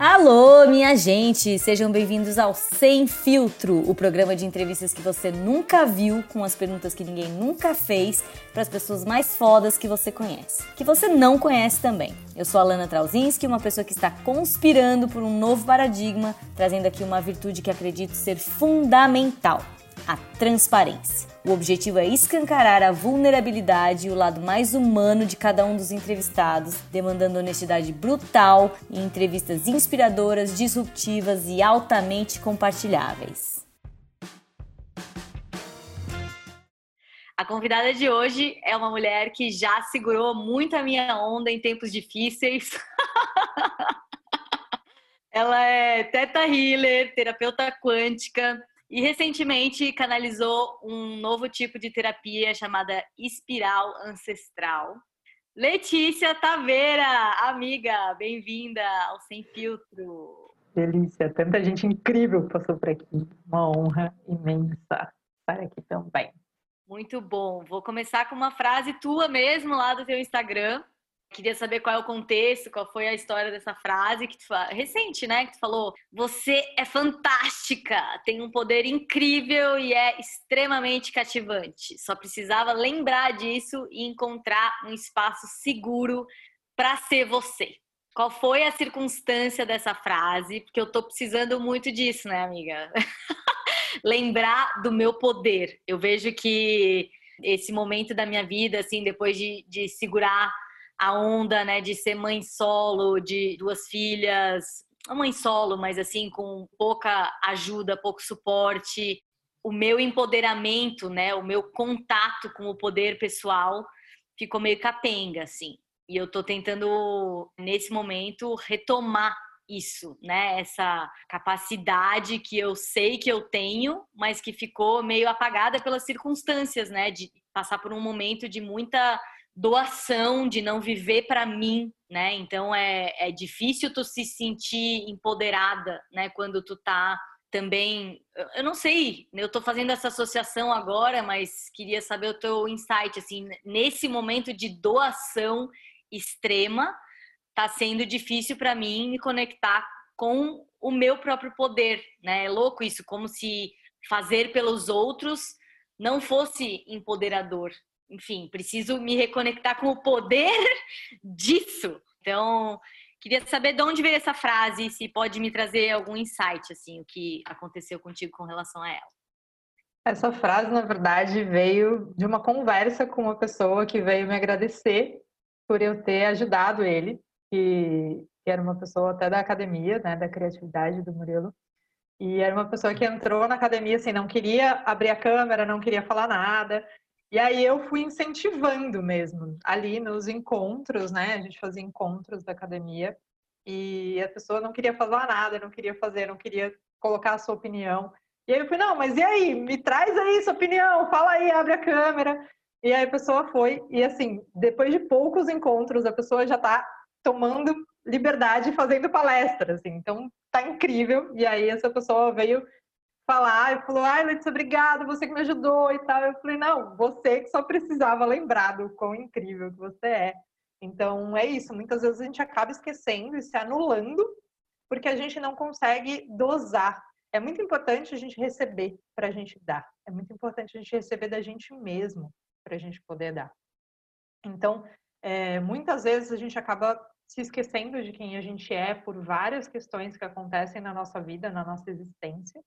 Alô, minha gente! Sejam bem-vindos ao Sem Filtro, o programa de entrevistas que você nunca viu, com as perguntas que ninguém nunca fez, para as pessoas mais fodas que você conhece. Que você não conhece também. Eu sou a Lana Trauzinski, uma pessoa que está conspirando por um novo paradigma, trazendo aqui uma virtude que acredito ser fundamental a transparência. O objetivo é escancarar a vulnerabilidade e o lado mais humano de cada um dos entrevistados, demandando honestidade brutal e entrevistas inspiradoras, disruptivas e altamente compartilháveis. A convidada de hoje é uma mulher que já segurou muito a minha onda em tempos difíceis. Ela é teta healer, terapeuta quântica, e recentemente canalizou um novo tipo de terapia chamada espiral ancestral. Letícia Taveira, amiga, bem-vinda ao Sem Filtro. Delícia, tanta gente incrível passou por aqui. Uma honra imensa estar aqui também. Muito bom. Vou começar com uma frase tua mesmo lá do teu Instagram, Queria saber qual é o contexto, qual foi a história dessa frase que tu recente, né? Que tu falou: "Você é fantástica, tem um poder incrível e é extremamente cativante. Só precisava lembrar disso e encontrar um espaço seguro para ser você." Qual foi a circunstância dessa frase? Porque eu tô precisando muito disso, né, amiga? lembrar do meu poder. Eu vejo que esse momento da minha vida, assim, depois de, de segurar a onda, né, de ser mãe solo, de duas filhas, mãe solo, mas assim com pouca ajuda, pouco suporte, o meu empoderamento, né, o meu contato com o poder pessoal ficou meio capenga, assim. E eu tô tentando nesse momento retomar isso, né? Essa capacidade que eu sei que eu tenho, mas que ficou meio apagada pelas circunstâncias, né? De passar por um momento de muita doação, de não viver para mim, né? Então é, é difícil tu se sentir empoderada, né? Quando tu tá também, eu não sei, eu tô fazendo essa associação agora, mas queria saber o teu insight, assim, nesse momento de doação extrema, tá sendo difícil para mim me conectar com o meu próprio poder, né? É louco isso, como se fazer pelos outros não fosse empoderador, enfim, preciso me reconectar com o poder disso. Então, queria saber de onde veio essa frase, se pode me trazer algum insight, assim, o que aconteceu contigo com relação a ela. Essa frase, na verdade, veio de uma conversa com uma pessoa que veio me agradecer por eu ter ajudado ele, que, era uma pessoa até da academia, né, da criatividade do Murilo. E era uma pessoa que entrou na academia assim, não queria abrir a câmera, não queria falar nada. E aí eu fui incentivando mesmo, ali nos encontros, né? A gente fazia encontros da academia e a pessoa não queria falar nada, não queria fazer, não queria colocar a sua opinião. E aí eu fui, não, mas e aí? Me traz aí sua opinião, fala aí, abre a câmera. E aí a pessoa foi, e assim, depois de poucos encontros, a pessoa já tá tomando liberdade fazendo palestras, assim. Então tá incrível. E aí essa pessoa veio falar e falou: ai, Letícia, obrigada, você que me ajudou e tal. Eu falei: não, você que só precisava lembrar do quão incrível que você é. Então é isso, muitas vezes a gente acaba esquecendo e se anulando porque a gente não consegue dosar. É muito importante a gente receber para a gente dar. É muito importante a gente receber da gente mesmo para a gente poder dar. Então, é, muitas vezes a gente acaba se esquecendo de quem a gente é por várias questões que acontecem na nossa vida, na nossa existência.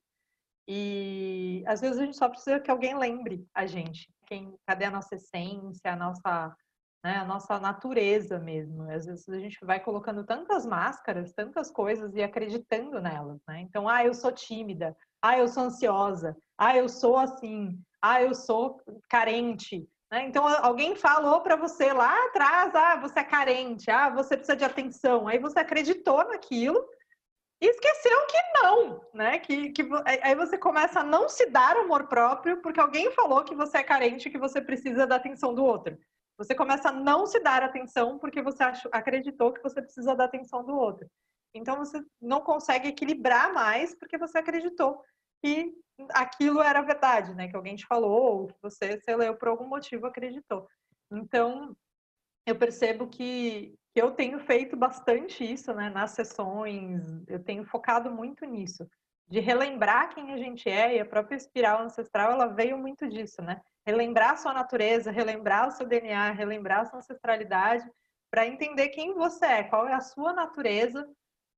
E às vezes a gente só precisa que alguém lembre a gente, quem, cadê a nossa essência, a nossa, né, a nossa natureza mesmo. Às vezes a gente vai colocando tantas máscaras, tantas coisas e acreditando nelas, né? Então, ah, eu sou tímida, ah, eu sou ansiosa, ah, eu sou assim, ah, eu sou carente. Né? Então, alguém falou para você lá atrás, ah, você é carente, ah, você precisa de atenção. Aí você acreditou naquilo e esqueceu que não, né? Que, que aí você começa a não se dar amor próprio porque alguém falou que você é carente, que você precisa da atenção do outro. Você começa a não se dar atenção porque você achou, acreditou que você precisa da atenção do outro. Então você não consegue equilibrar mais porque você acreditou que aquilo era verdade, né? Que alguém te falou ou que você, você leu por algum motivo acreditou. Então eu percebo que, eu tenho feito bastante isso, né, nas sessões, eu tenho focado muito nisso, de relembrar quem a gente é, e a própria espiral ancestral, ela veio muito disso, né? Relembrar sua natureza, relembrar o seu DNA, relembrar sua ancestralidade, para entender quem você é, qual é a sua natureza,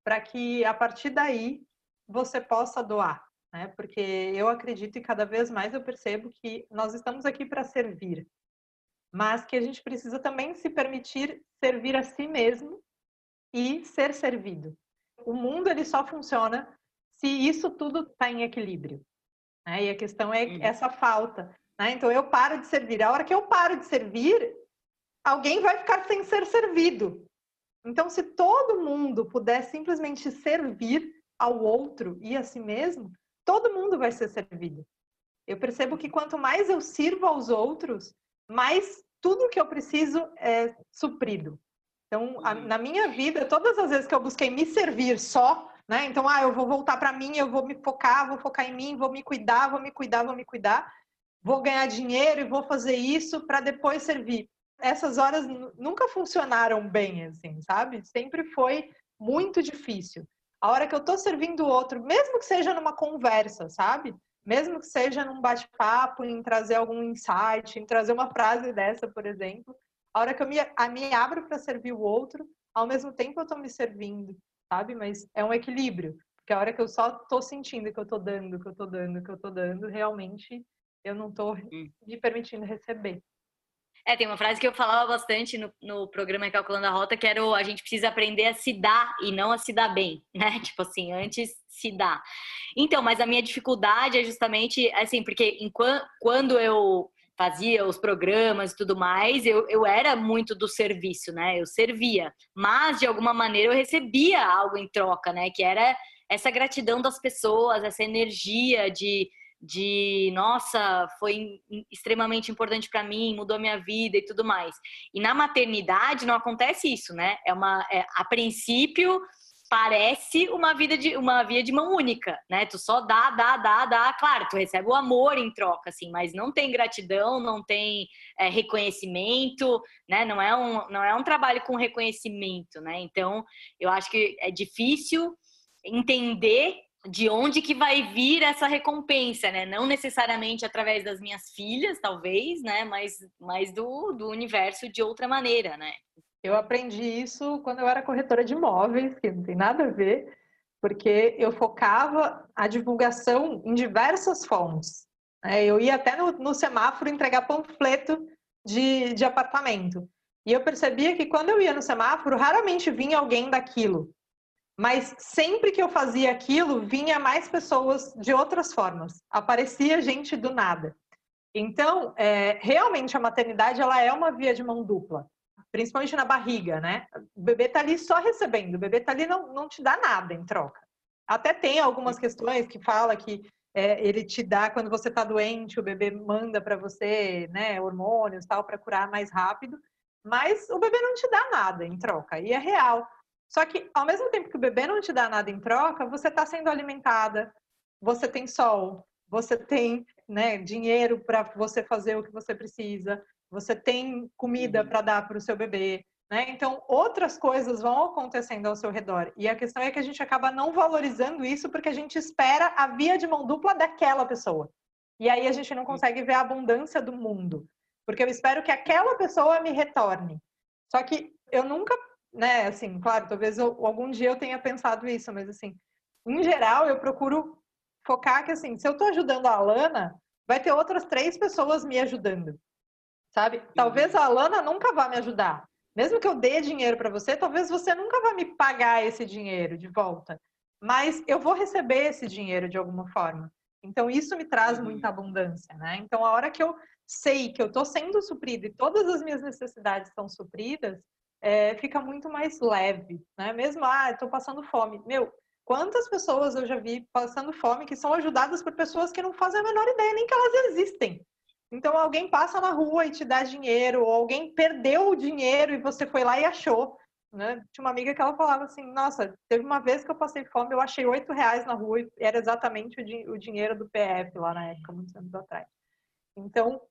para que a partir daí você possa doar, né? Porque eu acredito e cada vez mais eu percebo que nós estamos aqui para servir, mas que a gente precisa também se permitir servir a si mesmo e ser servido. O mundo ele só funciona se isso tudo está em equilíbrio. Né? E a questão é uhum. essa falta. Né? Então eu paro de servir. A hora que eu paro de servir, alguém vai ficar sem ser servido. Então, se todo mundo puder simplesmente servir ao outro e a si mesmo, todo mundo vai ser servido. Eu percebo que quanto mais eu sirvo aos outros, mais tudo que eu preciso é suprido. Então, a, uhum. na minha vida, todas as vezes que eu busquei me servir só, né? Então, ah, eu vou voltar para mim, eu vou me focar, vou focar em mim, vou me cuidar, vou me cuidar, vou me cuidar, vou ganhar dinheiro e vou fazer isso para depois servir. Essas horas nunca funcionaram bem, assim, sabe? Sempre foi muito difícil. A hora que eu estou servindo o outro, mesmo que seja numa conversa, sabe? Mesmo que seja num bate-papo, em trazer algum insight, em trazer uma frase dessa, por exemplo, a hora que eu me, a, me abro para servir o outro, ao mesmo tempo eu estou me servindo, sabe? Mas é um equilíbrio, porque a hora que eu só estou sentindo que eu estou dando, que eu estou dando, que eu estou dando, realmente eu não estou hum. me permitindo receber. É, tem uma frase que eu falava bastante no, no programa Calculando a Rota, que era o, a gente precisa aprender a se dar e não a se dar bem, né? Tipo assim, antes se dar. Então, mas a minha dificuldade é justamente, assim, porque enquanto, quando eu fazia os programas e tudo mais, eu, eu era muito do serviço, né? Eu servia, mas de alguma maneira eu recebia algo em troca, né? Que era essa gratidão das pessoas, essa energia de de nossa, foi extremamente importante para mim, mudou minha vida e tudo mais. E na maternidade não acontece isso, né? É uma, é, a princípio parece uma vida de uma via de mão única, né? Tu só dá, dá, dá, dá. Claro, tu recebe o amor em troca, assim, mas não tem gratidão, não tem é, reconhecimento, né? Não é um, não é um trabalho com reconhecimento, né? Então, eu acho que é difícil entender de onde que vai vir essa recompensa, né? Não necessariamente através das minhas filhas, talvez, né? Mas, mas do, do universo de outra maneira, né? Eu aprendi isso quando eu era corretora de imóveis, que não tem nada a ver, porque eu focava a divulgação em diversas fontes. Né? Eu ia até no, no semáforo entregar panfleto de, de apartamento. E eu percebia que quando eu ia no semáforo, raramente vinha alguém daquilo. Mas sempre que eu fazia aquilo, vinha mais pessoas de outras formas. Aparecia gente do nada. Então, é, realmente a maternidade ela é uma via de mão dupla, principalmente na barriga, né? O bebê tá ali só recebendo, o bebê tá ali não, não te dá nada em troca. Até tem algumas questões que fala que é, ele te dá quando você tá doente, o bebê manda para você, né, hormônios tal para curar mais rápido, mas o bebê não te dá nada em troca e é real. Só que, ao mesmo tempo que o bebê não te dá nada em troca, você está sendo alimentada, você tem sol, você tem né, dinheiro para você fazer o que você precisa, você tem comida uhum. para dar para o seu bebê. Né? Então, outras coisas vão acontecendo ao seu redor. E a questão é que a gente acaba não valorizando isso porque a gente espera a via de mão dupla daquela pessoa. E aí a gente não consegue ver a abundância do mundo. Porque eu espero que aquela pessoa me retorne. Só que eu nunca né, assim, claro, talvez eu, algum dia eu tenha pensado isso, mas assim, em geral eu procuro focar que assim, se eu estou ajudando a Alana, vai ter outras três pessoas me ajudando, sabe? Talvez a Alana nunca vá me ajudar. Mesmo que eu dê dinheiro para você, talvez você nunca vá me pagar esse dinheiro de volta. Mas eu vou receber esse dinheiro de alguma forma. Então isso me traz uhum. muita abundância, né? Então a hora que eu sei que eu estou sendo suprida e todas as minhas necessidades estão supridas, é, fica muito mais leve, né? Mesmo, ah, estou passando fome. Meu, quantas pessoas eu já vi passando fome que são ajudadas por pessoas que não fazem a menor ideia nem que elas existem. Então, alguém passa na rua e te dá dinheiro, ou alguém perdeu o dinheiro e você foi lá e achou. Né? Tinha uma amiga que ela falava assim: Nossa, teve uma vez que eu passei fome, eu achei oito reais na rua e era exatamente o, di o dinheiro do PF lá na época, muitos anos atrás. Então,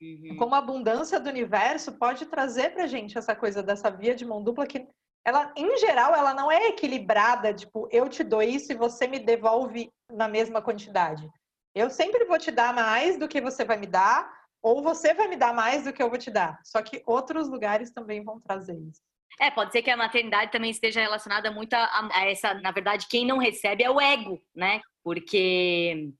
Uhum. Como a abundância do universo pode trazer pra gente essa coisa dessa via de mão dupla que ela, em geral, ela não é equilibrada, tipo, eu te dou isso e você me devolve na mesma quantidade. Eu sempre vou te dar mais do que você vai me dar, ou você vai me dar mais do que eu vou te dar. Só que outros lugares também vão trazer isso. É, pode ser que a maternidade também esteja relacionada muito a, a essa, na verdade, quem não recebe é o ego, né? Porque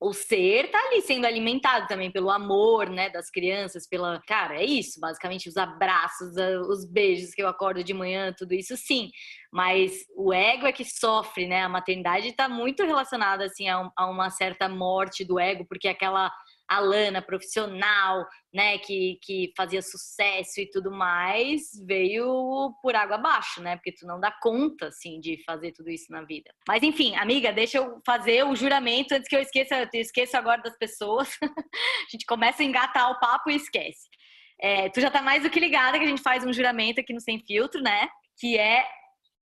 o ser tá ali sendo alimentado também pelo amor, né, das crianças, pela, cara, é isso, basicamente os abraços, os beijos que eu acordo de manhã, tudo isso sim. Mas o ego é que sofre, né? A maternidade está muito relacionada assim a, a uma certa morte do ego, porque aquela a Lana profissional, né, que, que fazia sucesso e tudo mais, veio por água abaixo, né? Porque tu não dá conta, assim, de fazer tudo isso na vida. Mas enfim, amiga, deixa eu fazer o juramento antes que eu esqueça, eu esqueço agora das pessoas. a gente começa a engatar o papo e esquece. É, tu já tá mais do que ligada que a gente faz um juramento aqui no Sem Filtro, né? Que é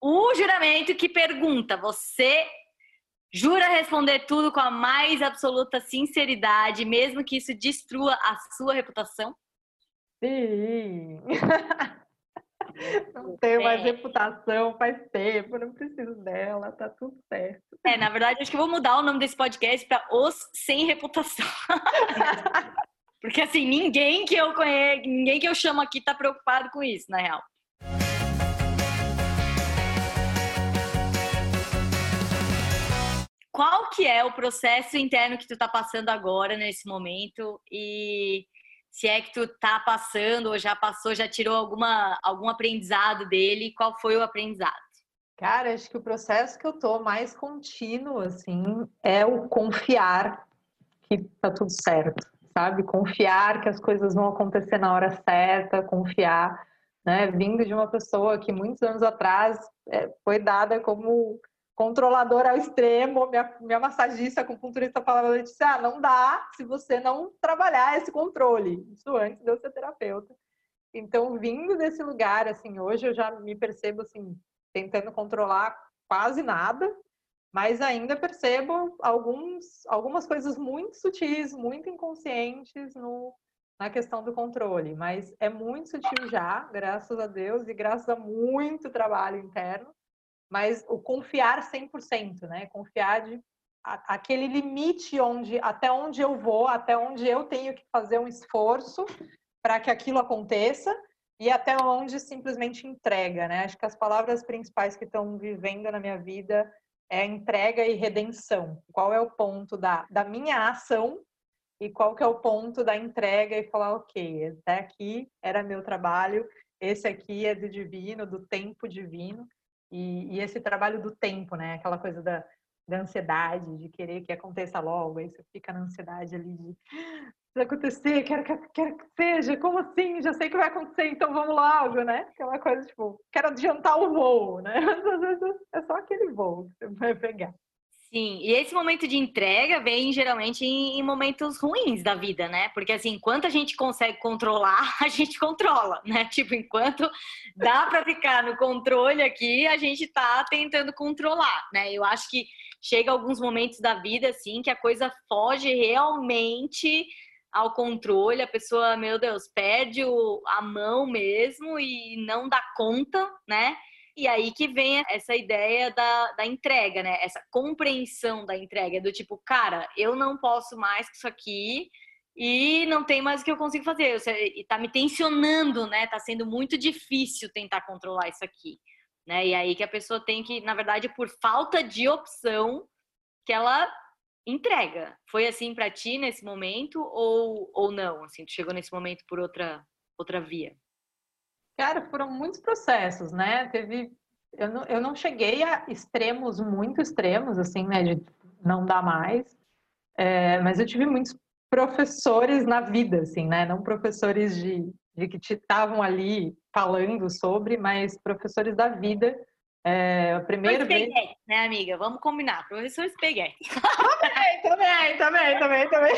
o juramento que pergunta: você Jura responder tudo com a mais absoluta sinceridade, mesmo que isso destrua a sua reputação? Sim. Não tenho mais é. reputação faz tempo, não preciso dela, tá tudo certo. É, na verdade, acho que vou mudar o nome desse podcast para Os Sem Reputação. Porque assim, ninguém que eu conheço, ninguém que eu chamo aqui tá preocupado com isso, na real. Qual que é o processo interno que tu tá passando agora nesse momento e se é que tu tá passando ou já passou, já tirou alguma algum aprendizado dele, qual foi o aprendizado? Cara, acho que o processo que eu tô mais contínuo assim é o confiar que tá tudo certo, sabe? Confiar que as coisas vão acontecer na hora certa, confiar, né? Vindo de uma pessoa que muitos anos atrás é, foi dada como controladora ao extremo, minha, minha massagista, acupunturista falava, Letícia, ah, não dá se você não trabalhar esse controle. Isso antes de eu ser terapeuta. Então, vindo desse lugar, assim, hoje eu já me percebo, assim, tentando controlar quase nada, mas ainda percebo alguns, algumas coisas muito sutis, muito inconscientes no, na questão do controle. Mas é muito sutil já, graças a Deus, e graças a muito trabalho interno mas o confiar 100%, né? Confiar de a, aquele limite onde até onde eu vou, até onde eu tenho que fazer um esforço para que aquilo aconteça e até onde simplesmente entrega, né? Acho que as palavras principais que estão vivendo na minha vida é entrega e redenção. Qual é o ponto da, da minha ação e qual que é o ponto da entrega e falar, ok, até aqui era meu trabalho, esse aqui é do divino, do tempo divino, e, e, esse trabalho do tempo, né? Aquela coisa da, da ansiedade, de querer que aconteça logo, aí você fica na ansiedade ali de vai acontecer, quero que, quero que seja, como assim? Já sei que vai acontecer, então vamos logo, né? Aquela coisa tipo, quero adiantar o voo, né? Às vezes é só aquele voo que você vai pegar. Sim, e esse momento de entrega vem geralmente em, momentos ruins da vida, né? Porque assim, enquanto a gente consegue controlar, a gente controla, né? Tipo, enquanto dá para ficar no controle aqui, a gente tá tentando controlar, né? Eu acho que chega alguns momentos da vida assim que a coisa foge realmente ao controle, a pessoa, meu Deus, perde o, a mão mesmo e não dá conta, né? E aí que vem essa ideia da, da entrega, né? Essa compreensão da entrega, do tipo, cara, eu não posso mais que isso aqui e não tem mais o que eu consigo fazer. E tá me tensionando, né? Tá sendo muito difícil tentar controlar isso aqui. Né? E aí que a pessoa tem que, na verdade, por falta de opção, que ela entrega. Foi assim para ti nesse momento ou, ou não? Assim, tu chegou nesse momento por outra outra via? Cara, foram muitos processos, né? Teve. Eu não, eu não cheguei a extremos muito extremos, assim, né? De não dar mais. É, mas eu tive muitos professores na vida, assim, né? Não professores de, de que estavam ali falando sobre, mas professores da vida. É, o primeiro vez... né, amiga? Vamos combinar. Professor Spaghetti. também, também, também, também, também.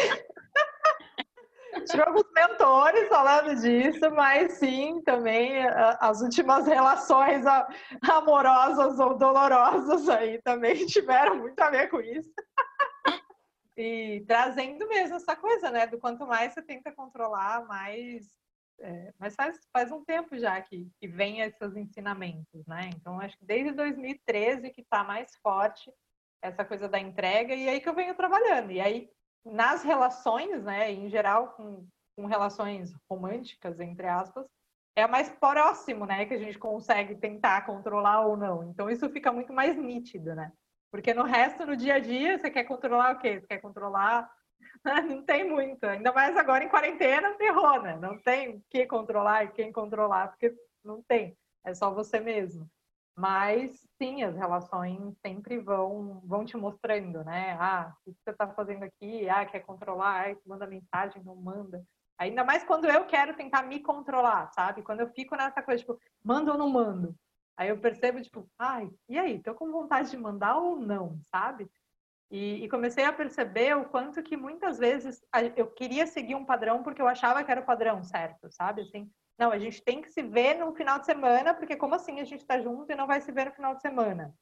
Tive alguns mentores falando disso, mas sim, também as últimas relações amorosas ou dolorosas aí também tiveram muito a ver com isso. E trazendo mesmo essa coisa, né? Do quanto mais você tenta controlar, mais. É, mas faz, faz um tempo já que, que vem esses ensinamentos, né? Então, acho que desde 2013 que está mais forte essa coisa da entrega, e aí que eu venho trabalhando. E aí, nas relações, né, em geral, com, com relações românticas, entre aspas, é mais próximo, né, que a gente consegue tentar controlar ou não. Então isso fica muito mais nítido, né? Porque no resto, no dia a dia, você quer controlar o quê? Você quer controlar. Não tem muito. Ainda mais agora em quarentena, ferrou, né? Não tem o que controlar e quem controlar, porque não tem. É só você mesmo. Mas sim, as relações sempre vão, vão te mostrando, né? Ah, o que você está fazendo aqui? Ah, quer controlar? Ah, manda mensagem, não manda. Ainda mais quando eu quero tentar me controlar, sabe? Quando eu fico nessa coisa, tipo, mando ou não mando? Aí eu percebo, tipo, ai, e aí? Tô com vontade de mandar ou não, sabe? E, e, comecei a perceber o quanto que muitas vezes eu queria seguir um padrão porque eu achava que era o padrão certo, sabe? Assim, não, a gente tem que se ver no final de semana, porque como assim a gente tá junto e não vai se ver no final de semana?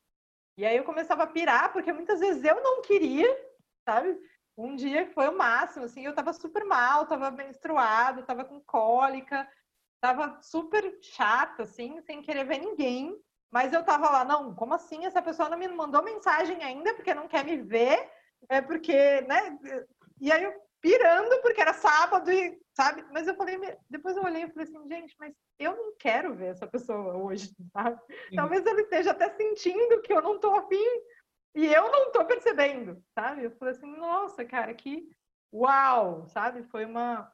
E aí eu começava a pirar, porque muitas vezes eu não queria, sabe? Um dia foi o máximo, assim, eu tava super mal, tava menstruado, tava com cólica, tava super chata, assim, sem querer ver ninguém. Mas eu tava lá, não, como assim? Essa pessoa não me mandou mensagem ainda porque não quer me ver, é porque, né? E aí eu pirando porque era sábado e, sabe? Mas eu falei, depois eu olhei e falei assim, gente, mas eu não quero ver essa pessoa hoje, sabe? Talvez ele esteja até sentindo que eu não tô afim e eu não tô percebendo, sabe? Eu falei assim, nossa, cara, que uau, sabe? Foi uma,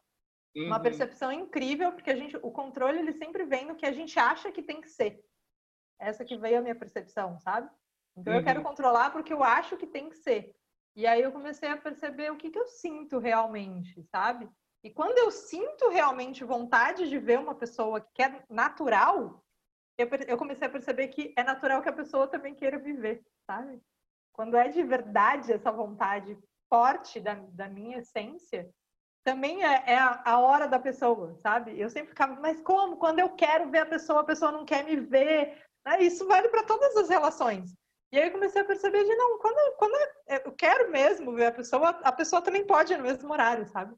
uhum. uma percepção incrível, porque a gente, o controle, ele sempre vem no que a gente acha que tem que ser. Essa que veio a minha percepção, sabe? Então uhum. eu quero uhum. controlar porque eu acho que tem que ser. E aí eu comecei a perceber o que, que eu sinto realmente, sabe? E quando eu sinto realmente vontade de ver uma pessoa que é natural, eu, eu comecei a perceber que é natural que a pessoa também queira viver, sabe? quando é de verdade essa vontade forte da, da minha essência, também é, é a, a, hora da pessoa, sabe? Eu sempre ficava, mas como? Quando eu quero ver a pessoa, a pessoa não quer me ver. Né? Isso vale para todas as relações. E aí eu comecei a perceber de não, quando, quando eu quero mesmo ver a pessoa, a pessoa também pode no mesmo horário, sabe?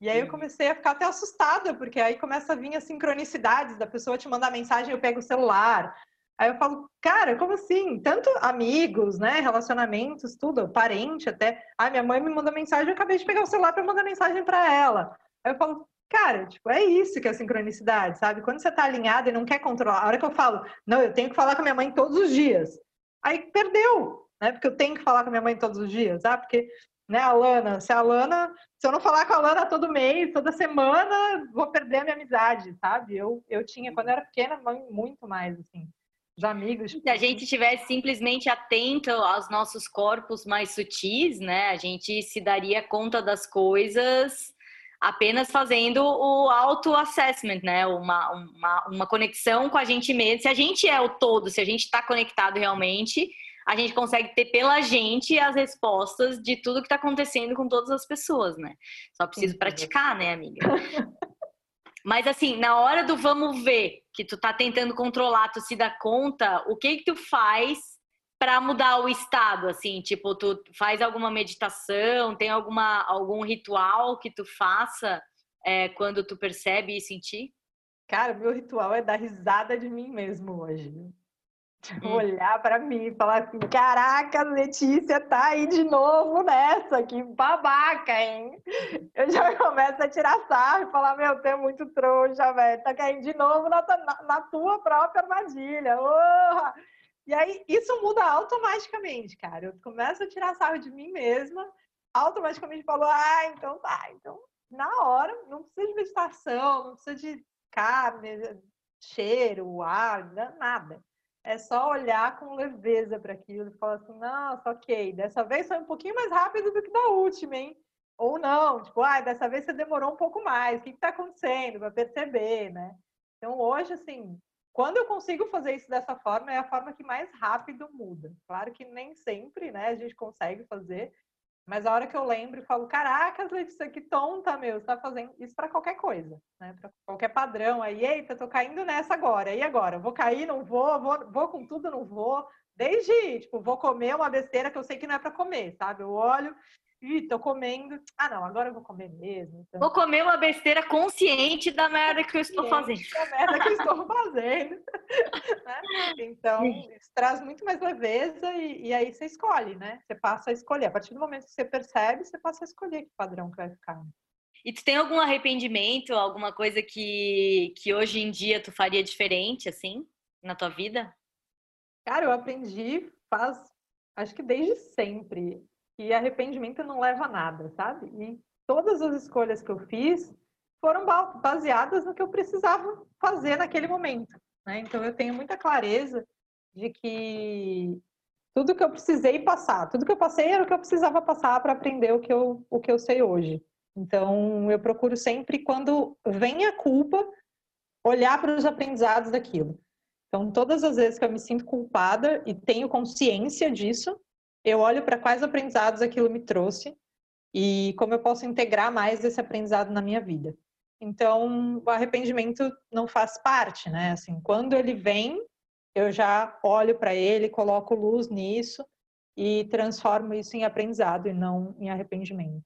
E aí eu comecei a ficar até assustada, porque aí começa a vir as sincronicidades da pessoa te mandar mensagem, eu pego o celular, Aí eu falo, cara, como assim? Tanto amigos, né? Relacionamentos, tudo, parente até. Ah, minha mãe me mandou mensagem, eu acabei de pegar o celular para mandar mensagem para ela. Aí eu falo, cara, tipo, é isso que é sincronicidade, sabe? Quando você tá alinhado e não quer controlar, a hora que eu falo, não, eu tenho que falar com a minha mãe todos os dias. Aí perdeu, né? Porque eu tenho que falar com a minha mãe todos os dias, ah, porque, né, a Lana, se a Lana, se eu não falar com a Lana todo mês, toda semana, vou perder a minha amizade, sabe? Eu, eu tinha, quando eu era pequena, muito mais, assim os amigos. Se a gente tivesse simplesmente atento aos nossos corpos mais sutis, né, a gente se daria conta das coisas apenas fazendo o auto-assessment, né, uma, uma, uma conexão com a gente mesmo. Se a gente é o todo, se a gente está conectado realmente, a gente consegue ter pela gente as respostas de tudo que está acontecendo com todas as pessoas, né? Só preciso praticar, né, amiga? Mas assim, na hora do vamos ver, que tu tá tentando controlar, tu se dá conta, o que que tu faz para mudar o estado, assim, tipo, tu faz alguma meditação, tem alguma algum ritual que tu faça é, quando tu percebe e sentir? Cara, meu ritual é dar risada de mim mesmo hoje. Hum. olhar para mim e falar assim: caraca, Letícia tá aí de novo nessa, que babaca, hein? Eu já começo a tirar sarro e falar: meu, tu é muito trouxa, velho, tá caindo de novo na, na, na tua própria armadilha. Oh! E aí, isso muda automaticamente, cara. Eu começo a tirar sarro de mim mesma, automaticamente falo: ah, então tá, então na hora, não precisa de meditação, não precisa de carne, cheiro, ar, nada é só olhar com leveza para aquilo e falar assim, nossa, ok, dessa vez foi um pouquinho mais rápido do que da última, hein? Ou não, tipo, ah, dessa vez você demorou um pouco mais, o que está acontecendo? Para perceber, né? Então, hoje, assim, quando eu consigo fazer isso dessa forma, é a forma que mais rápido muda. Claro que nem sempre, né, a gente consegue fazer, mas a hora que eu lembro e falo, caracas, Letícia, que tonta, meu, você tá fazendo isso para qualquer coisa, né? Para qualquer padrão aí, eita, tô caindo nessa agora, e agora? Vou cair, não vou, vou, vou com tudo, não vou. Desde, tipo, vou comer uma besteira que eu sei que não é para comer, sabe? Eu olho ih, tô comendo. Ah, não, agora eu vou comer mesmo. Então... Vou comer uma besteira consciente da merda que eu estou fazendo. Da merda que eu estou fazendo. né? Então, isso traz muito mais leveza e, e, aí você escolhe, né? Você passa a escolher. A partir do momento que você percebe, você passa a escolher que padrão que vai ficar. E tu tem algum arrependimento, alguma coisa que, que hoje em dia tu faria diferente, assim, na tua vida? Cara, eu aprendi faz, acho que desde sempre, que arrependimento não leva a nada, sabe? E todas as escolhas que eu fiz foram baseadas no que eu precisava fazer naquele momento. Né? Então eu tenho muita clareza de que tudo que eu precisei passar, tudo que eu passei era o que eu precisava passar para aprender o que eu, o que eu sei hoje. Então, eu procuro sempre, quando vem a culpa, olhar para os aprendizados daquilo. Então, todas as vezes que eu me sinto culpada e tenho consciência disso, eu olho para quais aprendizados aquilo me trouxe e como eu posso integrar mais esse aprendizado na minha vida. Então, o arrependimento não faz parte, né? Assim, quando ele vem, eu já olho para ele, coloco luz nisso e transformo isso em aprendizado e não em arrependimento.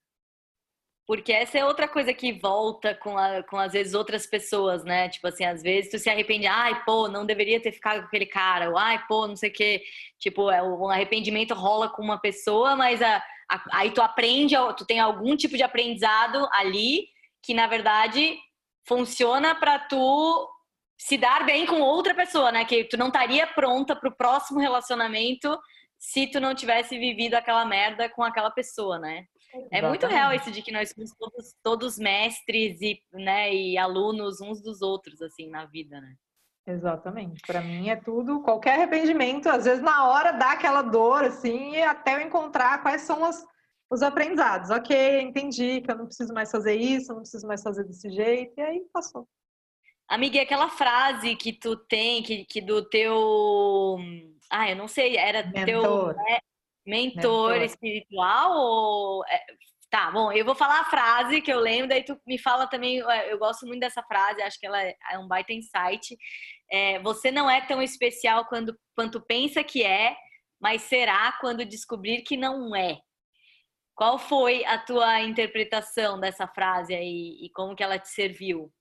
Porque essa é outra coisa que volta com, a, com às vezes outras pessoas, né? Tipo assim, às vezes tu se arrepende, ai, pô, não deveria ter ficado com aquele cara, ou ai, pô, não sei o quê. Tipo, é, o arrependimento rola com uma pessoa, mas a, a, aí tu aprende, tu tem algum tipo de aprendizado ali que na verdade funciona para tu se dar bem com outra pessoa, né? Que tu não estaria pronta para o próximo relacionamento se tu não tivesse vivido aquela merda com aquela pessoa, né? É muito real esse de que nós somos todos, todos mestres e, né, e alunos uns dos outros, assim, na vida, né? Exatamente. Para mim é tudo, qualquer arrependimento, às vezes na hora dá aquela dor, assim, e até eu encontrar quais são os, os aprendizados. Ok, entendi que eu não preciso mais fazer isso, eu não preciso mais fazer desse jeito, e aí passou. Amiga, aquela frase que tu tem, que, que do teu. Ah, eu não sei, era Mentor. teu. Mentor, Mentor. espiritual ou. É, tá, bom, eu vou falar a frase que eu lembro, daí tu me fala também. Eu gosto muito dessa frase, acho que ela é, é um baita insight. É, você não é tão especial quando, quanto pensa que é, mas será quando descobrir que não é. Qual foi a tua interpretação dessa frase aí e como que ela te serviu?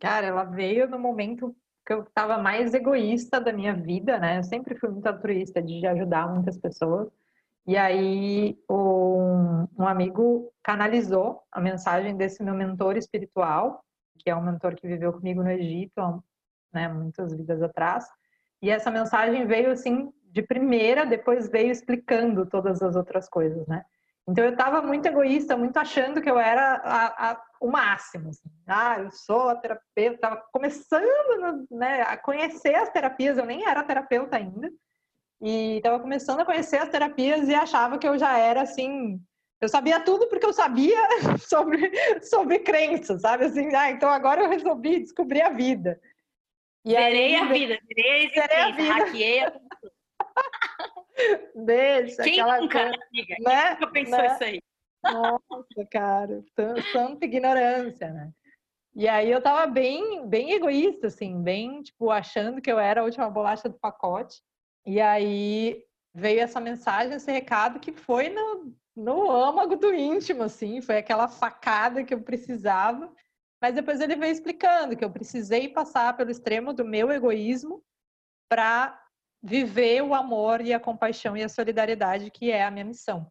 Cara, ela veio no momento que eu estava mais egoísta da minha vida, né? Eu sempre fui muito altruísta de ajudar muitas pessoas. E aí um, um amigo canalizou a mensagem desse meu mentor espiritual, que é um mentor que viveu comigo no Egito, né, muitas vidas atrás. E essa mensagem veio assim de primeira, depois veio explicando todas as outras coisas, né? Então eu estava muito egoísta, muito achando que eu era a, a, o máximo. Assim. Ah, eu sou a terapeuta, estava começando né, a conhecer as terapias, eu nem era terapeuta ainda. E estava começando a conhecer as terapias e achava que eu já era assim. Eu sabia tudo porque eu sabia sobre, sobre crenças, sabe? Assim, ah, então agora eu resolvi descobrir a vida. E zerei aí, a vida, zerei, zerei a vida. Hackeei a Deixa. Quem aquela nunca, coisa, amiga? Né? Quem nunca pensou né? isso aí? Nossa, cara, tanta ignorância, né? E aí eu tava bem, bem egoísta, assim, bem, tipo, achando que eu era a última bolacha do pacote. E aí veio essa mensagem, esse recado que foi no, no âmago do íntimo, assim, foi aquela facada que eu precisava. Mas depois ele veio explicando que eu precisei passar pelo extremo do meu egoísmo para viver o amor e a compaixão e a solidariedade que é a minha missão.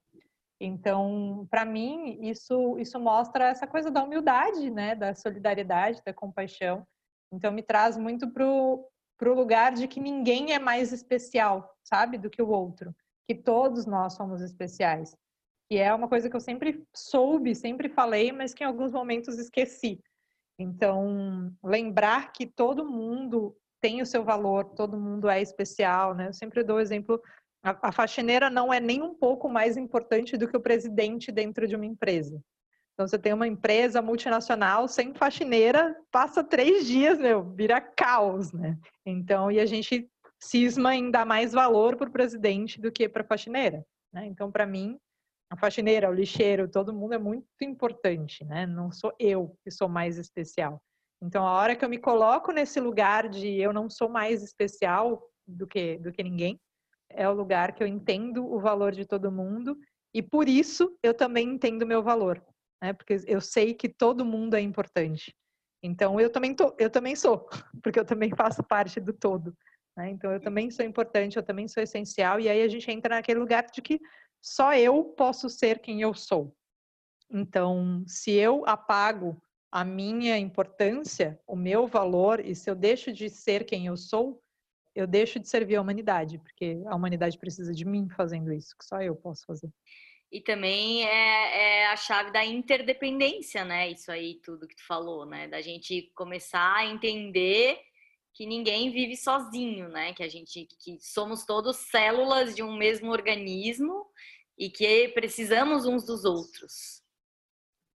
Então, para mim, isso isso mostra essa coisa da humildade, né, da solidariedade, da compaixão. Então, me traz muito pro para o lugar de que ninguém é mais especial, sabe, do que o outro, que todos nós somos especiais. Que é uma coisa que eu sempre soube, sempre falei, mas que em alguns momentos esqueci. Então, lembrar que todo mundo tem o seu valor, todo mundo é especial, né? Eu sempre dou o exemplo, a, a faxineira não é nem um pouco mais importante do que o presidente dentro de uma empresa. Então, você tem uma empresa multinacional sem faxineira, passa três dias, meu, vira caos, né? Então, e a gente cisma em dar mais valor para o presidente do que para a faxineira, né? Então, para mim, a faxineira, o lixeiro, todo mundo é muito importante, né? Não sou eu que sou mais especial. Então, a hora que eu me coloco nesse lugar de eu não sou mais especial do que, do que ninguém, é o lugar que eu entendo o valor de todo mundo E por isso eu também entendo meu valor, né? Porque eu sei que todo mundo é importante. Então eu também tô, eu também sou, porque eu também faço parte do todo. Né? Então eu também sou importante, eu também sou essencial. E aí a gente entra naquele lugar de que só eu posso ser quem eu sou. Então, se eu apago a minha importância, o meu valor, e se eu deixo de ser quem eu sou, eu deixo de servir a humanidade, porque a humanidade precisa de mim fazendo isso, que só eu posso fazer. E também é, é, a chave da interdependência, né? Isso aí, tudo que tu falou, né? Da gente começar a entender que ninguém vive sozinho, né? Que a gente, que somos todos células de um mesmo organismo e que precisamos uns dos outros.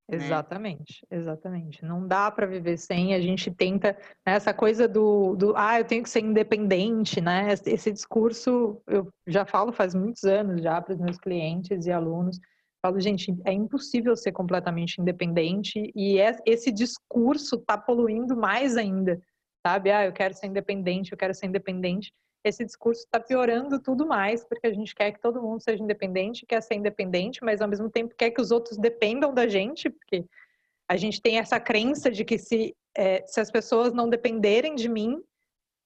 Né? Exatamente, né? exatamente. Não dá para viver sem. A gente tenta né, essa coisa do, do, ah, eu tenho que ser independente, né? Esse discurso eu já falo faz muitos anos já para os meus clientes e alunos. Falo, gente, é impossível ser completamente independente e é, esse discurso está poluindo mais ainda, sabe? Ah, eu quero ser independente, eu quero ser independente esse discurso está piorando tudo mais, porque a gente quer que todo mundo seja independente, quer ser independente, mas ao mesmo tempo quer que os outros dependam da gente, porque a gente tem essa crença de que se, é, se as pessoas não dependerem de mim,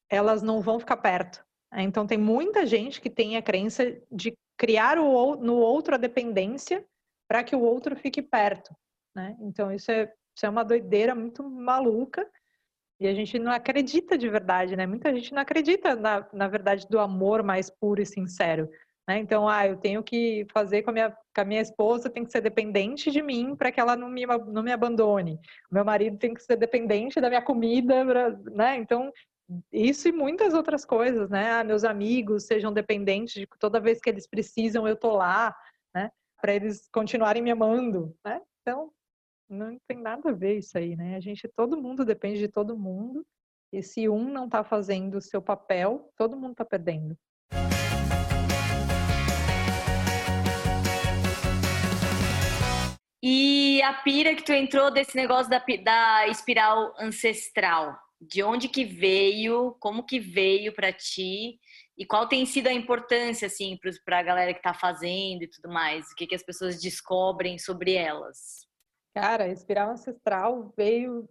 elas não vão ficar perto. Então tem muita gente que tem a crença de criar o, no outro a dependência para que o outro fique perto. Né? Então isso é, isso é uma doideira muito maluca e a gente não acredita de verdade, né? Muita gente não acredita na, na verdade do amor mais puro e sincero. Né? Então, ah, eu tenho que fazer com a minha, com a minha esposa, tem que ser dependente de mim para que ela não me, não me abandone. Meu marido tem que ser dependente da minha comida, pra, né? Então, isso e muitas outras coisas, né? Ah, meus amigos sejam dependentes de toda vez que eles precisam, eu tô lá, né? Para eles continuarem me amando, né? Então, não tem nada a ver isso aí, né? A gente, todo mundo depende de todo mundo. E se um não está fazendo o seu papel, todo mundo está perdendo. E a pira que tu entrou desse negócio da, da espiral ancestral, de onde que veio, como que veio para ti e qual tem sido a importância assim para a galera que está fazendo e tudo mais, o que que as pessoas descobrem sobre elas? Cara, espiral ancestral veio,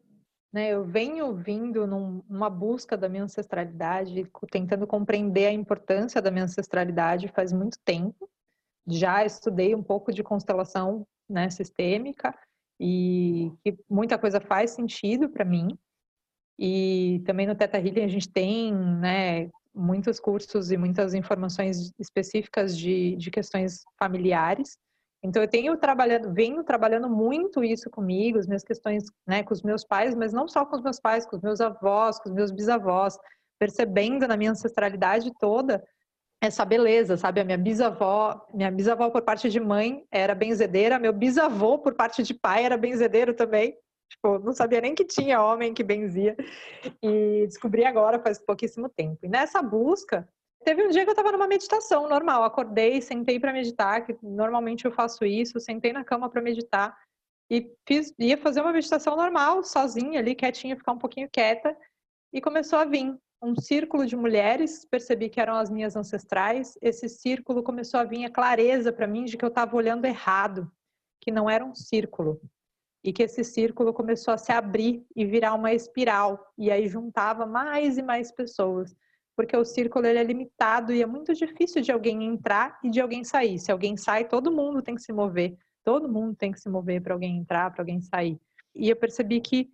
né? Eu venho vindo num, numa busca da minha ancestralidade, tentando compreender a importância da minha ancestralidade faz muito tempo. Já estudei um pouco de constelação né, sistêmica e que muita coisa faz sentido para mim. E também no Teta Healing a gente tem, né, muitos cursos e muitas informações específicas de, de questões familiares. Então eu tenho trabalhando, venho trabalhando muito isso comigo, as minhas questões, né, com os meus pais, mas não só com os meus pais, com os meus avós, com os meus bisavós, percebendo na minha ancestralidade toda essa beleza, sabe? A minha bisavó, minha bisavó por parte de mãe era benzedeira, meu bisavô por parte de pai era benzedeiro também. Tipo, não sabia nem que tinha homem que benzia. E descobri agora faz pouquíssimo tempo. E nessa busca, Teve um dia que eu estava numa meditação normal, acordei, sentei para meditar, que normalmente eu faço isso, sentei na cama para meditar e fiz, ia fazer uma meditação normal, sozinha ali, quietinha, ficar um pouquinho quieta, e começou a vir um círculo de mulheres, percebi que eram as minhas ancestrais. Esse círculo começou a vir a clareza para mim de que eu estava olhando errado, que não era um círculo, e que esse círculo começou a se abrir e virar uma espiral, e aí juntava mais e mais pessoas porque o círculo ele é limitado e é muito difícil de alguém entrar e de alguém sair. Se alguém sai, todo mundo tem que se mover, todo mundo tem que se mover para alguém entrar, para alguém sair. E eu percebi que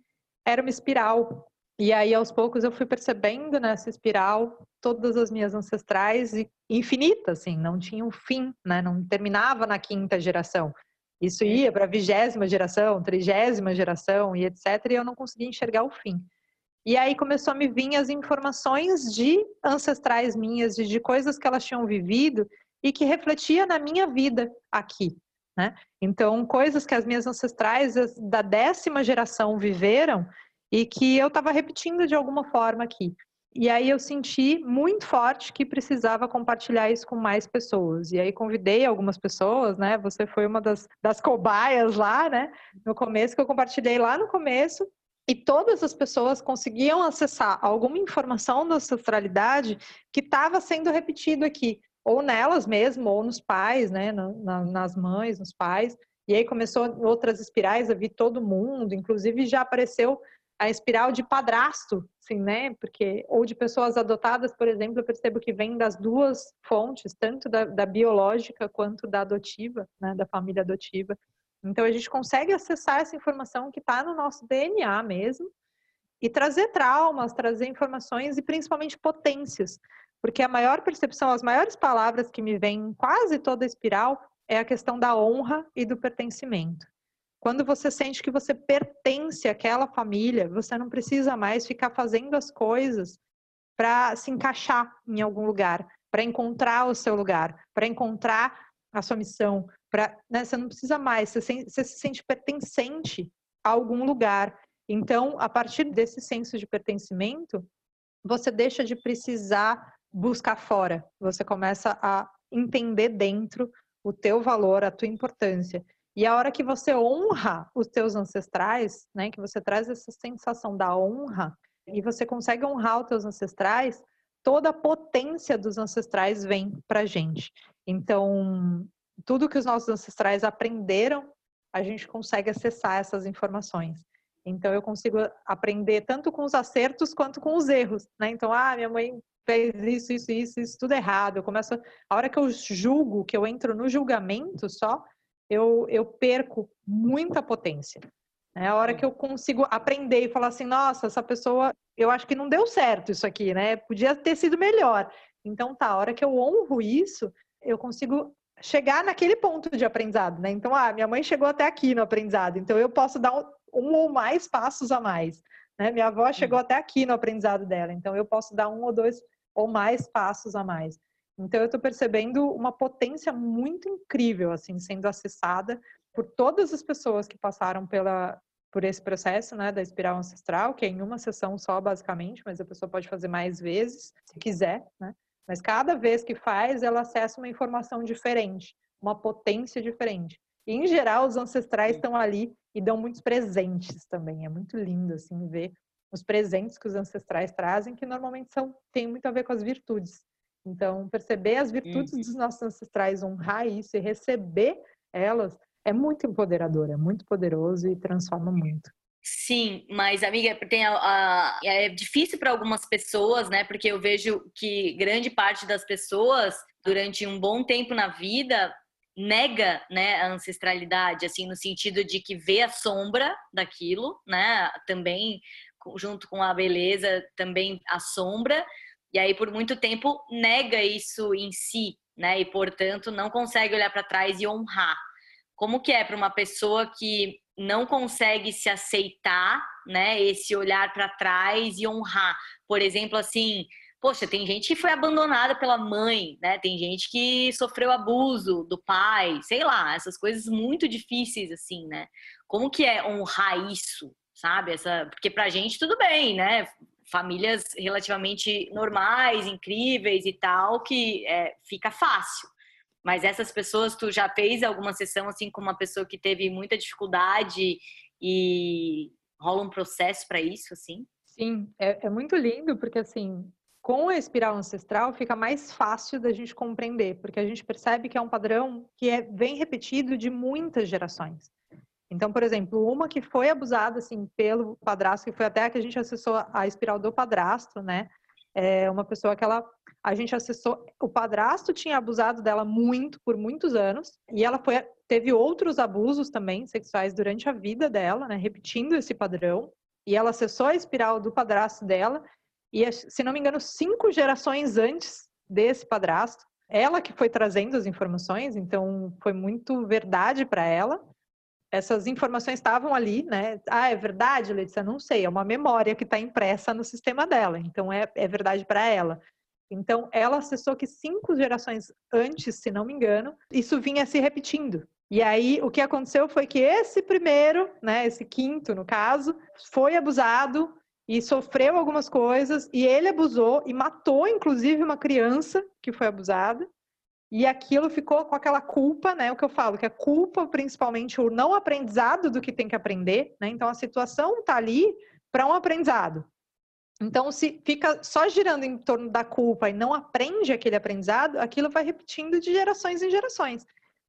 era uma espiral. E aí, aos poucos, eu fui percebendo nessa espiral todas as minhas ancestrais e infinita, assim, não tinha um fim, né? Não terminava na quinta geração. Isso ia para a vigésima geração, trigésima geração e etc. E eu não conseguia enxergar o fim. E aí começou a me vir as informações de ancestrais minhas, de, de coisas que elas tinham vivido e que refletia na minha vida aqui. Né? Então, coisas que as minhas ancestrais da décima geração viveram e que eu estava repetindo de alguma forma aqui. E aí eu senti muito forte que precisava compartilhar isso com mais pessoas. E aí convidei algumas pessoas, né? Você foi uma das, das cobaias lá, né? No começo, que eu compartilhei lá no começo e todas as pessoas conseguiam acessar alguma informação da ancestralidade que estava sendo repetido aqui. ou nelas mesmo, ou nos pais, né, na, nas mães, nos pais. E aí começou outras espirais a vir todo mundo, inclusive já apareceu a espiral de padrasto, assim, né? Porque ou de pessoas adotadas, por exemplo, eu percebo que vem das duas fontes, tanto da, da biológica quanto da adotiva, né? Da família adotiva. Então a gente consegue acessar essa informação que está no nosso DNA mesmo e trazer traumas, trazer informações e principalmente potências, porque a maior percepção, as maiores palavras que me vêm em quase toda espiral é a questão da honra e do pertencimento. Quando você sente que você pertence àquela família, você não precisa mais ficar fazendo as coisas para se encaixar em algum lugar, para encontrar o seu lugar, para encontrar a sua missão. Pra, né, você não precisa mais, você, se, você se sente pertencente a algum lugar. Então, a partir desse senso de pertencimento, você deixa de precisar buscar fora, você começa a entender dentro o teu valor, a tua importância. E a hora que você honra os teus ancestrais, né, que você traz essa sensação da honra e você consegue honrar os teus ancestrais, toda a potência dos ancestrais vem pra gente. Então, tudo que os nossos ancestrais aprenderam, a gente consegue acessar essas informações. Então, eu consigo aprender tanto com os acertos quanto com os erros, né? Então, ah, minha mãe fez isso, isso, isso, isso tudo errado. Eu começo, a hora que eu julgo, que eu entro no julgamento só, eu, eu perco muita potência. É a hora que eu consigo aprender e falar assim, nossa, essa pessoa, eu acho que não deu certo isso aqui, né? Podia ter sido melhor. Então tá, a hora que eu honro isso, eu consigo chegar naquele ponto de aprendizado, né? Então, ah, minha mãe chegou até aqui no aprendizado, então eu posso dar um, um ou mais passos a mais. Né? Minha avó chegou até aqui no aprendizado dela, então eu posso dar um ou dois ou mais passos a mais. Então eu estou percebendo uma potência muito incrível assim sendo acessada por todas as pessoas que passaram pela por esse processo, né, da espiral ancestral, que é em uma sessão só basicamente, mas a pessoa pode fazer mais vezes, se quiser, né? Mas cada vez que faz, ela acessa uma informação diferente, uma potência diferente. E, em geral, os ancestrais estão ali e dão muitos presentes também. É muito lindo assim ver os presentes que os ancestrais trazem, que normalmente são tem muito a ver com as virtudes. Então, perceber as virtudes dos nossos ancestrais, honrar isso e receber elas é muito empoderador, é muito poderoso e transforma muito. Sim, mas amiga, tem a, a, é difícil para algumas pessoas, né? Porque eu vejo que grande parte das pessoas durante um bom tempo na vida nega, né, a ancestralidade, assim, no sentido de que vê a sombra daquilo, né? Também junto com a beleza, também a sombra, e aí por muito tempo nega isso em si, né? E portanto não consegue olhar para trás e honrar. Como que é para uma pessoa que não consegue se aceitar, né? Esse olhar para trás e honrar. Por exemplo, assim, poxa, tem gente que foi abandonada pela mãe, né? Tem gente que sofreu abuso do pai, sei lá, essas coisas muito difíceis assim, né? Como que é honrar isso, sabe? Essa, porque pra gente tudo bem, né? famílias relativamente normais, incríveis e tal, que é, fica fácil. Mas essas pessoas, tu já fez alguma sessão assim com uma pessoa que teve muita dificuldade e rola um processo para isso, assim? Sim, é, é muito lindo porque assim com a espiral ancestral fica mais fácil da gente compreender, porque a gente percebe que é um padrão que é, vem repetido de muitas gerações. Então, por exemplo, uma que foi abusada assim pelo padrasto, que foi até a que a gente acessou a espiral do padrasto, né? É uma pessoa que ela a gente acessou, o padrasto tinha abusado dela muito por muitos anos e ela foi teve outros abusos também sexuais durante a vida dela, né, repetindo esse padrão. E ela acessou a espiral do padrasto dela e se não me engano, cinco gerações antes desse padrasto, ela que foi trazendo as informações, então foi muito verdade para ela essas informações estavam ali, né? Ah, é verdade, Letícia? Não sei, é uma memória que está impressa no sistema dela, então é, é verdade para ela. Então, ela acessou que cinco gerações antes, se não me engano, isso vinha se repetindo. E aí, o que aconteceu foi que esse primeiro, né, esse quinto, no caso, foi abusado e sofreu algumas coisas, e ele abusou e matou, inclusive, uma criança que foi abusada. E aquilo ficou com aquela culpa, né? O que eu falo, que a culpa, principalmente, o não aprendizado do que tem que aprender, né? Então a situação tá ali para um aprendizado. Então, se fica só girando em torno da culpa e não aprende aquele aprendizado, aquilo vai repetindo de gerações em gerações.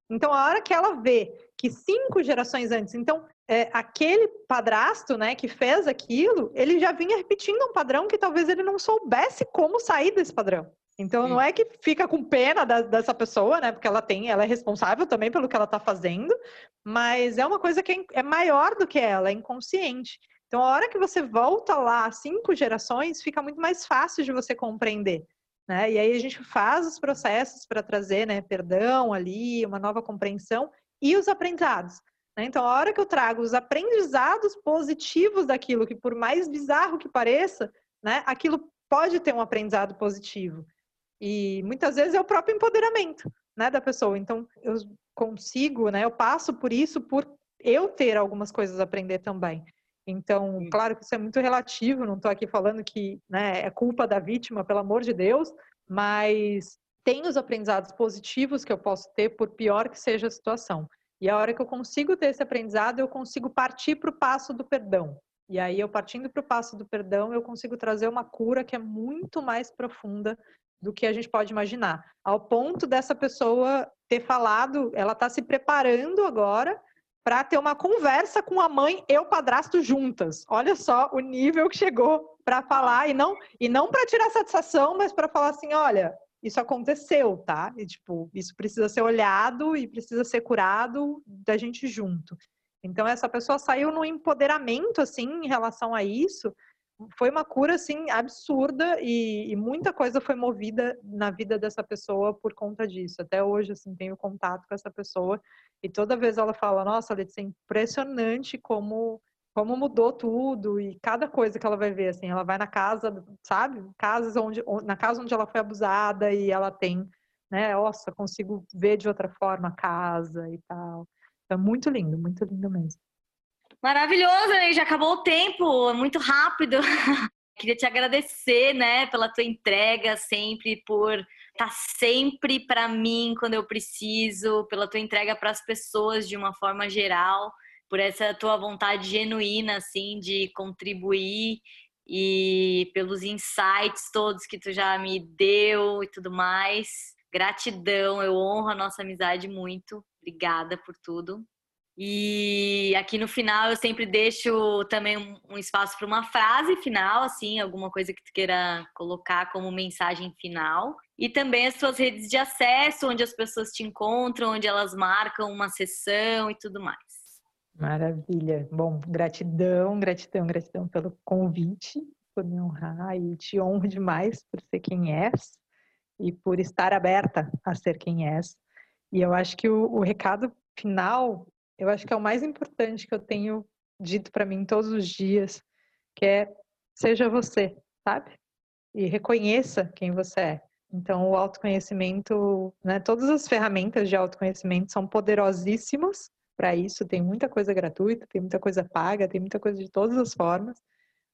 Então, a hora que ela vê que cinco gerações antes, então, é, aquele padrasto, né, que fez aquilo, ele já vinha repetindo um padrão que talvez ele não soubesse como sair desse padrão. Então, Sim. não é que fica com pena da, dessa pessoa, né, porque ela tem, ela é responsável também pelo que ela está fazendo, mas é uma coisa que é, é maior do que ela, é inconsciente. Então, a hora que você volta lá cinco gerações, fica muito mais fácil de você compreender. Né? E aí a gente faz os processos para trazer né, perdão ali, uma nova compreensão e os aprendizados. Né? Então, a hora que eu trago os aprendizados positivos daquilo, que por mais bizarro que pareça, né, aquilo pode ter um aprendizado positivo. E muitas vezes é o próprio empoderamento né, da pessoa. Então, eu consigo, né, eu passo por isso por eu ter algumas coisas a aprender também. Então, claro que isso é muito relativo, não estou aqui falando que né, é culpa da vítima, pelo amor de Deus, mas tem os aprendizados positivos que eu posso ter, por pior que seja a situação. E a hora que eu consigo ter esse aprendizado, eu consigo partir para o passo do perdão. E aí, eu partindo para o passo do perdão, eu consigo trazer uma cura que é muito mais profunda do que a gente pode imaginar. Ao ponto dessa pessoa ter falado, ela está se preparando agora para ter uma conversa com a mãe e o padrasto juntas. Olha só o nível que chegou para falar e não e não para tirar satisfação, mas para falar assim, olha, isso aconteceu, tá? E tipo, isso precisa ser olhado e precisa ser curado da gente junto. Então essa pessoa saiu no empoderamento assim em relação a isso, foi uma cura assim absurda e, e, muita coisa foi movida na vida dessa pessoa por conta disso. Até hoje assim tenho contato com essa pessoa e toda vez ela fala: "Nossa, Letícia, é impressionante como como mudou tudo e cada coisa que ela vai ver assim, ela vai na casa, sabe? Casas onde na casa onde ela foi abusada e ela tem, né, nossa, consigo ver de outra forma a casa e tal. É muito lindo, muito lindo mesmo. Maravilhoso? Já acabou o tempo, muito rápido. Queria te agradecer, né, pela tua entrega sempre, por estar tá sempre para mim quando eu preciso, pela tua entrega para as pessoas de uma forma geral, por essa tua vontade genuína, assim, de contribuir e pelos insights todos que tu já me deu e tudo mais. Gratidão, eu honro a nossa amizade muito. Obrigada por tudo. E aqui no final eu sempre deixo também um, espaço para uma frase final, assim, alguma coisa que tu queira colocar como mensagem final. E também as suas redes de acesso, onde as pessoas te encontram, onde elas marcam uma sessão e tudo mais. Maravilha. Bom, gratidão, gratidão, gratidão pelo convite, por me honrar e te honro demais por ser quem és e por estar aberta a ser quem és. E eu acho que o, o recado final eu acho que é o mais importante que eu tenho dito para mim todos os dias, que é seja você, sabe? E reconheça quem você é. Então, o autoconhecimento, né, todas as ferramentas de autoconhecimento são poderosíssimas para isso. Tem muita coisa gratuita, tem muita coisa paga, tem muita coisa de todas as formas.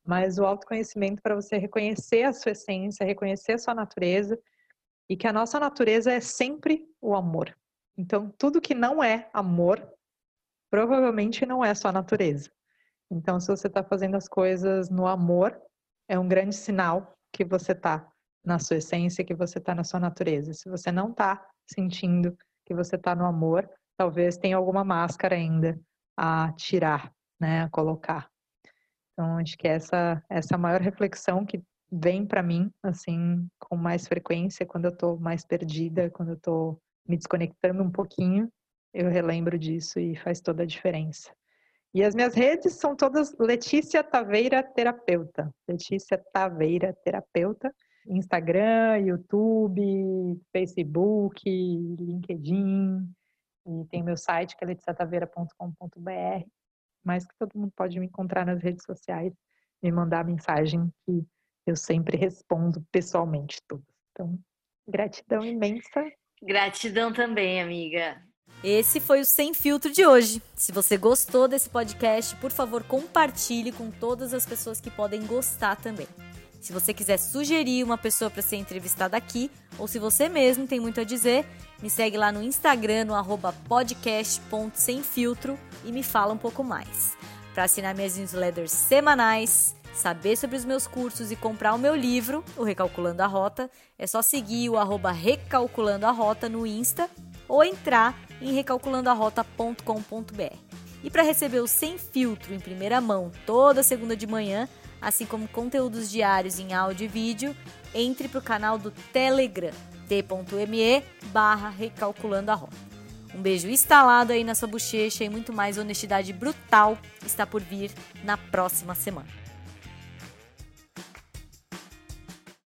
Mas o autoconhecimento para você reconhecer a sua essência, reconhecer a sua natureza e que a nossa natureza é sempre o amor. Então, tudo que não é amor provavelmente não é só natureza. Então, se você está fazendo as coisas no amor, é um grande sinal que você está na sua essência, que você está na sua natureza. Se você não está sentindo que você está no amor, talvez tenha alguma máscara ainda a tirar, né, a colocar. Então, acho que essa essa é maior reflexão que vem para mim, assim, com mais frequência, quando eu estou mais perdida, quando eu estou me desconectando um pouquinho, eu relembro disso e faz toda a diferença. E as minhas redes são todas Letícia Taveira Terapeuta. Letícia Taveira Terapeuta. Instagram, YouTube, Facebook, LinkedIn. E tem meu site que é leticiataveira.com.br. Mas que todo mundo pode me encontrar nas redes sociais, me mandar mensagem que eu sempre respondo pessoalmente tudo. Então, gratidão imensa. Gratidão também, amiga. Esse foi o Sem Filtro de hoje. Se você gostou desse podcast, por favor, compartilhe com todas as pessoas que podem gostar também. Se você quiser sugerir uma pessoa para ser entrevistada aqui, ou se você mesmo tem muito a dizer, me segue lá no Instagram, no podcast.semfiltro e me fala um pouco mais. Para assinar minhas newsletters semanais, saber sobre os meus cursos e comprar o meu livro, o Recalculando a Rota, é só seguir o arroba Recalculando a Rota no Insta ou entrar em recalculandoarota.com.br. E para receber o Sem Filtro em primeira mão toda segunda de manhã, assim como conteúdos diários em áudio e vídeo, entre para o canal do Telegram, t.me barra Recalculando a Rota. Um beijo instalado aí na sua bochecha e muito mais honestidade brutal está por vir na próxima semana.